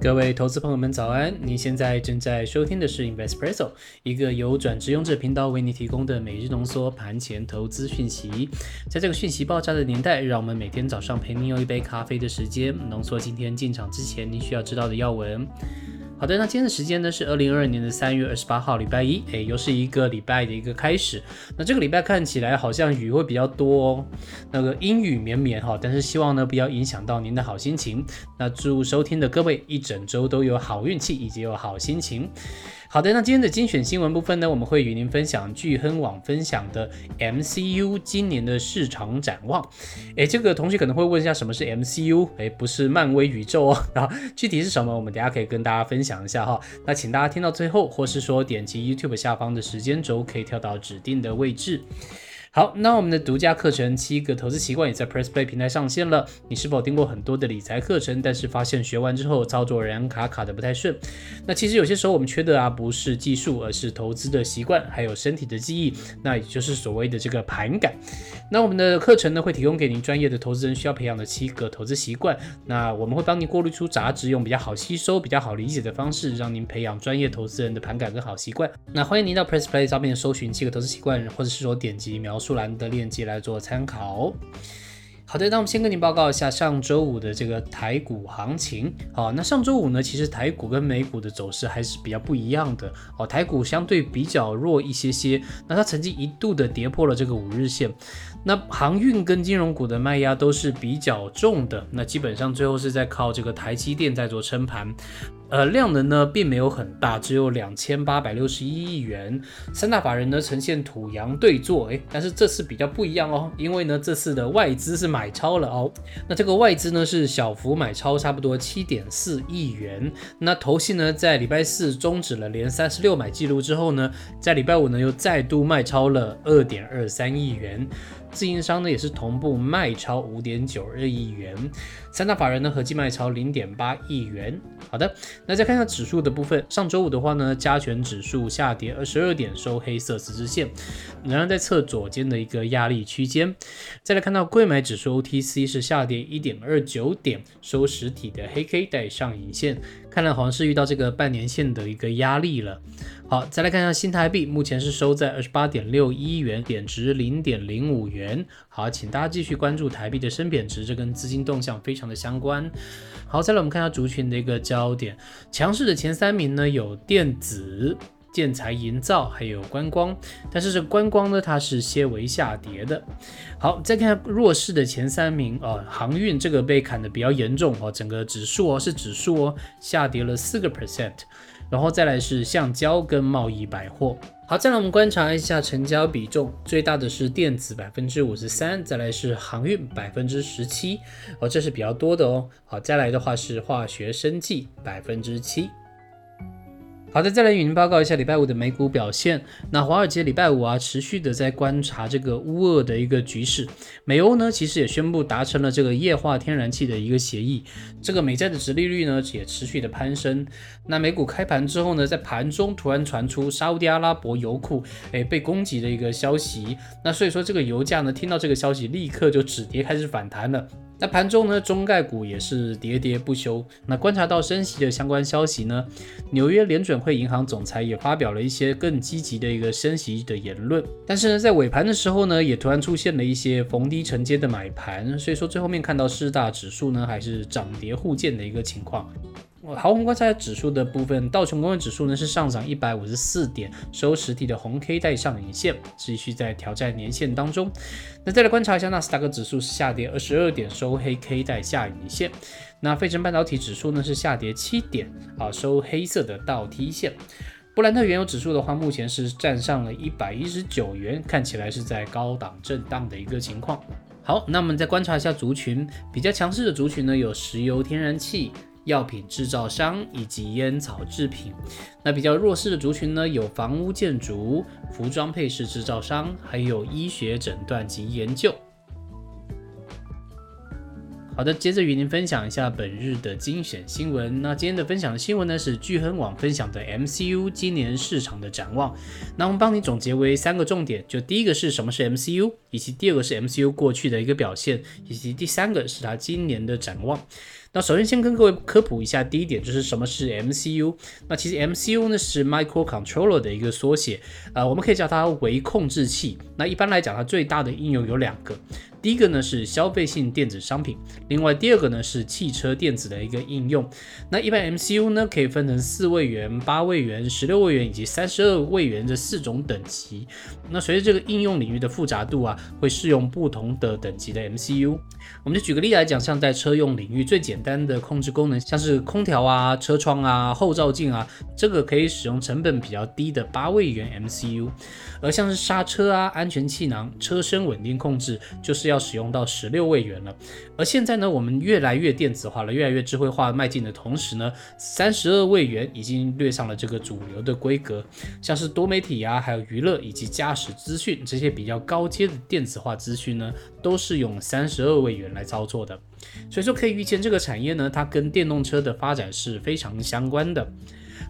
各位投资朋友们，早安！您现在正在收听的是 Investpresso，一个由转职用者频道为您提供的每日浓缩盘前投资讯息。在这个讯息爆炸的年代，让我们每天早上陪您用一杯咖啡的时间，浓缩今天进场之前您需要知道的要闻。好的，那今天的时间呢是二零二二年的三月二十八号，礼拜一，诶，又是一个礼拜的一个开始。那这个礼拜看起来好像雨会比较多哦，那个阴雨绵绵哈，但是希望呢不要影响到您的好心情。那祝收听的各位一整周都有好运气以及有好心情。好的，那今天的精选新闻部分呢，我们会与您分享聚亨网分享的 MCU 今年的市场展望。诶，这个同学可能会问一下，什么是 MCU？诶，不是漫威宇宙哦，然后具体是什么，我们等下可以跟大家分享一下哈。那请大家听到最后，或是说点击 YouTube 下方的时间轴，可以跳到指定的位置。好，那我们的独家课程七个投资习惯也在 Press Play 平台上线了。你是否听过很多的理财课程，但是发现学完之后操作仍然卡卡的不太顺？那其实有些时候我们缺的啊不是技术，而是投资的习惯，还有身体的记忆，那也就是所谓的这个盘感。那我们的课程呢会提供给您专业的投资人需要培养的七个投资习惯。那我们会帮您过滤出杂质，用比较好吸收、比较好理解的方式，让您培养专业投资人的盘感跟好习惯。那欢迎您到 Press Play 上面搜寻七个投资习惯，或者是说点击描述。出栏的链接来做参考。好的，那我们先跟您报告一下上周五的这个台股行情。好，那上周五呢，其实台股跟美股的走势还是比较不一样的。哦，台股相对比较弱一些些，那它曾经一度的跌破了这个五日线。那航运跟金融股的卖压都是比较重的，那基本上最后是在靠这个台积电在做撑盘。呃，量能呢并没有很大，只有两千八百六十一亿元。三大法人呢呈现土洋对坐，诶，但是这次比较不一样哦，因为呢这次的外资是买超了哦。那这个外资呢是小幅买超，差不多七点四亿元。那投信呢在礼拜四终止了连三十六买记录之后呢，在礼拜五呢又再度卖超了二点二三亿元。自营商呢也是同步卖超五点九二亿元，三大法人呢合计卖超零点八亿元。好的，那再看一下指数的部分，上周五的话呢，加权指数下跌二十二点，收黑色十字线，仍然在测左肩的一个压力区间。再来看到贵买指数 OTC 是下跌一点二九点，收实体的黑 K 带上影线，看来好像是遇到这个半年线的一个压力了。好，再来看一下新台币，目前是收在二十八点六一元，贬值零点零五元。好，请大家继续关注台币的升贬值，这跟资金动向非常的相关。好，再来我们看一下族群的一个焦点，强势的前三名呢有电子、建材、营造，还有观光。但是这观光呢，它是些微下跌的。好，再看弱势的前三名啊，航运这个被砍的比较严重哦，整个指数哦是指数哦下跌了四个 percent。然后再来是橡胶跟贸易百货。好，再来我们观察一下成交比重，最大的是电子百分之五十三，再来是航运百分之十七，哦，这是比较多的哦。好，再来的话是化学生技百分之七。好的，再来与您报告一下礼拜五的美股表现。那华尔街礼拜五啊，持续的在观察这个乌俄的一个局势。美欧呢，其实也宣布达成了这个液化天然气的一个协议。这个美债的殖利率呢，也持续的攀升。那美股开盘之后呢，在盘中突然传出沙地阿拉伯油库诶被攻击的一个消息。那所以说这个油价呢，听到这个消息立刻就止跌开始反弹了。那盘中呢，中概股也是喋喋不休。那观察到升息的相关消息呢，纽约联准会银行总裁也发表了一些更积极的一个升息的言论。但是呢，在尾盘的时候呢，也突然出现了一些逢低承接的买盘，所以说最后面看到四大指数呢，还是涨跌互见的一个情况。好，我们观察指数的部分，道琼工业指数呢是上涨一百五十四点，收实体的红 K 带上影线，继续在挑战年线当中。那再来观察一下纳斯达克指数是下跌二十二点，收黑 K 带下影线。那费城半导体指数呢是下跌七点，啊，收黑色的倒 T 线。布兰特原油指数的话，目前是站上了一百一十九元，看起来是在高档震荡的一个情况。好，那我们再观察一下族群，比较强势的族群呢有石油、天然气。药品制造商以及烟草制品，那比较弱势的族群呢，有房屋建筑、服装配饰制造商，还有医学诊断及研究。好的，接着与您分享一下本日的精选新闻。那今天的分享的新闻呢，是聚亨网分享的 MCU 今年市场的展望。那我们帮你总结为三个重点，就第一个是什么是 MCU，以及第二个是 MCU 过去的一个表现，以及第三个是它今年的展望。那首先先跟各位科普一下，第一点就是什么是 MCU。那其实 MCU 呢是 Microcontroller 的一个缩写，呃，我们可以叫它为控制器。那一般来讲，它最大的应用有两个。第一个呢是消费性电子商品，另外第二个呢是汽车电子的一个应用。那一般 MCU 呢可以分成四位元、八位元、十六位元以及三十二位元这四种等级。那随着这个应用领域的复杂度啊，会适用不同的等级的 MCU。我们就举个例来讲，像在车用领域最简简单的控制功能，像是空调啊、车窗啊、后照镜啊，这个可以使用成本比较低的八位元 MCU。而像是刹车啊、安全气囊、车身稳定控制，就是要使用到十六位元了。而现在呢，我们越来越电子化了，越来越智慧化迈进的同时呢，三十二位元已经略上了这个主流的规格。像是多媒体啊、还有娱乐以及驾驶资讯这些比较高阶的电子化资讯呢，都是用三十二位元来操作的。所以说可以预见，这个产业呢，它跟电动车的发展是非常相关的。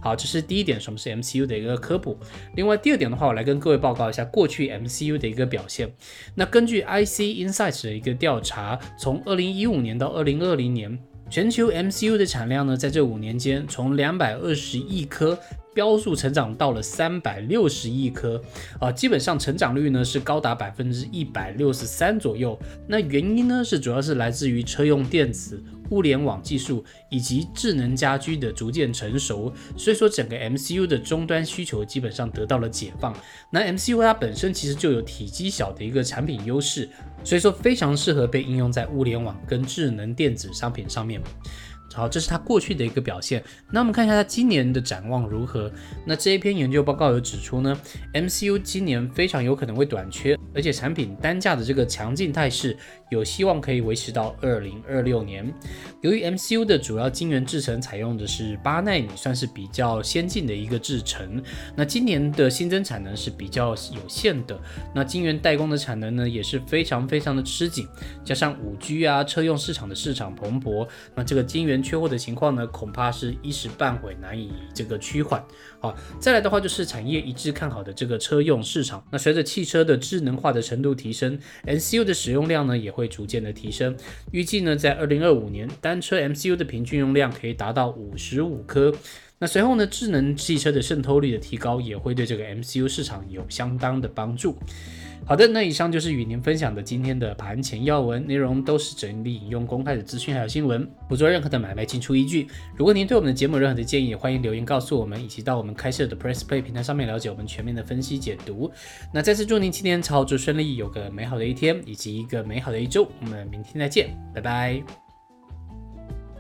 好，这是第一点，什么是 MCU 的一个科普。另外，第二点的话，我来跟各位报告一下过去 MCU 的一个表现。那根据 IC Insights 的一个调查，从二零一五年到二零二零年，全球 MCU 的产量呢，在这五年间从两百二十亿颗。标速成长到了三百六十亿颗，啊，基本上成长率呢是高达百分之一百六十三左右。那原因呢是主要是来自于车用电子、物联网技术以及智能家居的逐渐成熟，所以说整个 MCU 的终端需求基本上得到了解放。那 MCU 它本身其实就有体积小的一个产品优势，所以说非常适合被应用在物联网跟智能电子商品上面。好，这是它过去的一个表现。那我们看一下它今年的展望如何？那这一篇研究报告有指出呢，MCU 今年非常有可能会短缺，而且产品单价的这个强劲态势有希望可以维持到二零二六年。由于 MCU 的主要晶圆制程采用的是八纳米，算是比较先进的一个制程。那今年的新增产能是比较有限的，那晶圆代工的产能呢也是非常非常的吃紧，加上五 G 啊车用市场的市场蓬勃，那这个晶圆。缺货的情况呢，恐怕是一时半会难以这个趋缓。好，再来的话就是产业一致看好的这个车用市场。那随着汽车的智能化的程度提升，MCU 的使用量呢也会逐渐的提升。预计呢在二零二五年，单车 MCU 的平均用量可以达到五十五颗。那随后呢，智能汽车的渗透率的提高也会对这个 MCU 市场有相当的帮助。好的，那以上就是与您分享的今天的盘前要闻内容，都是整理引用公开的资讯还有新闻，不做任何的买卖进出依据。如果您对我们的节目有任何的建议，欢迎留言告诉我们，以及到我们开设的 Press Play 平台上面了解我们全面的分析解读。那再次祝您今天操作顺利，有个美好的一天以及一个美好的一周。我们明天再见，拜拜。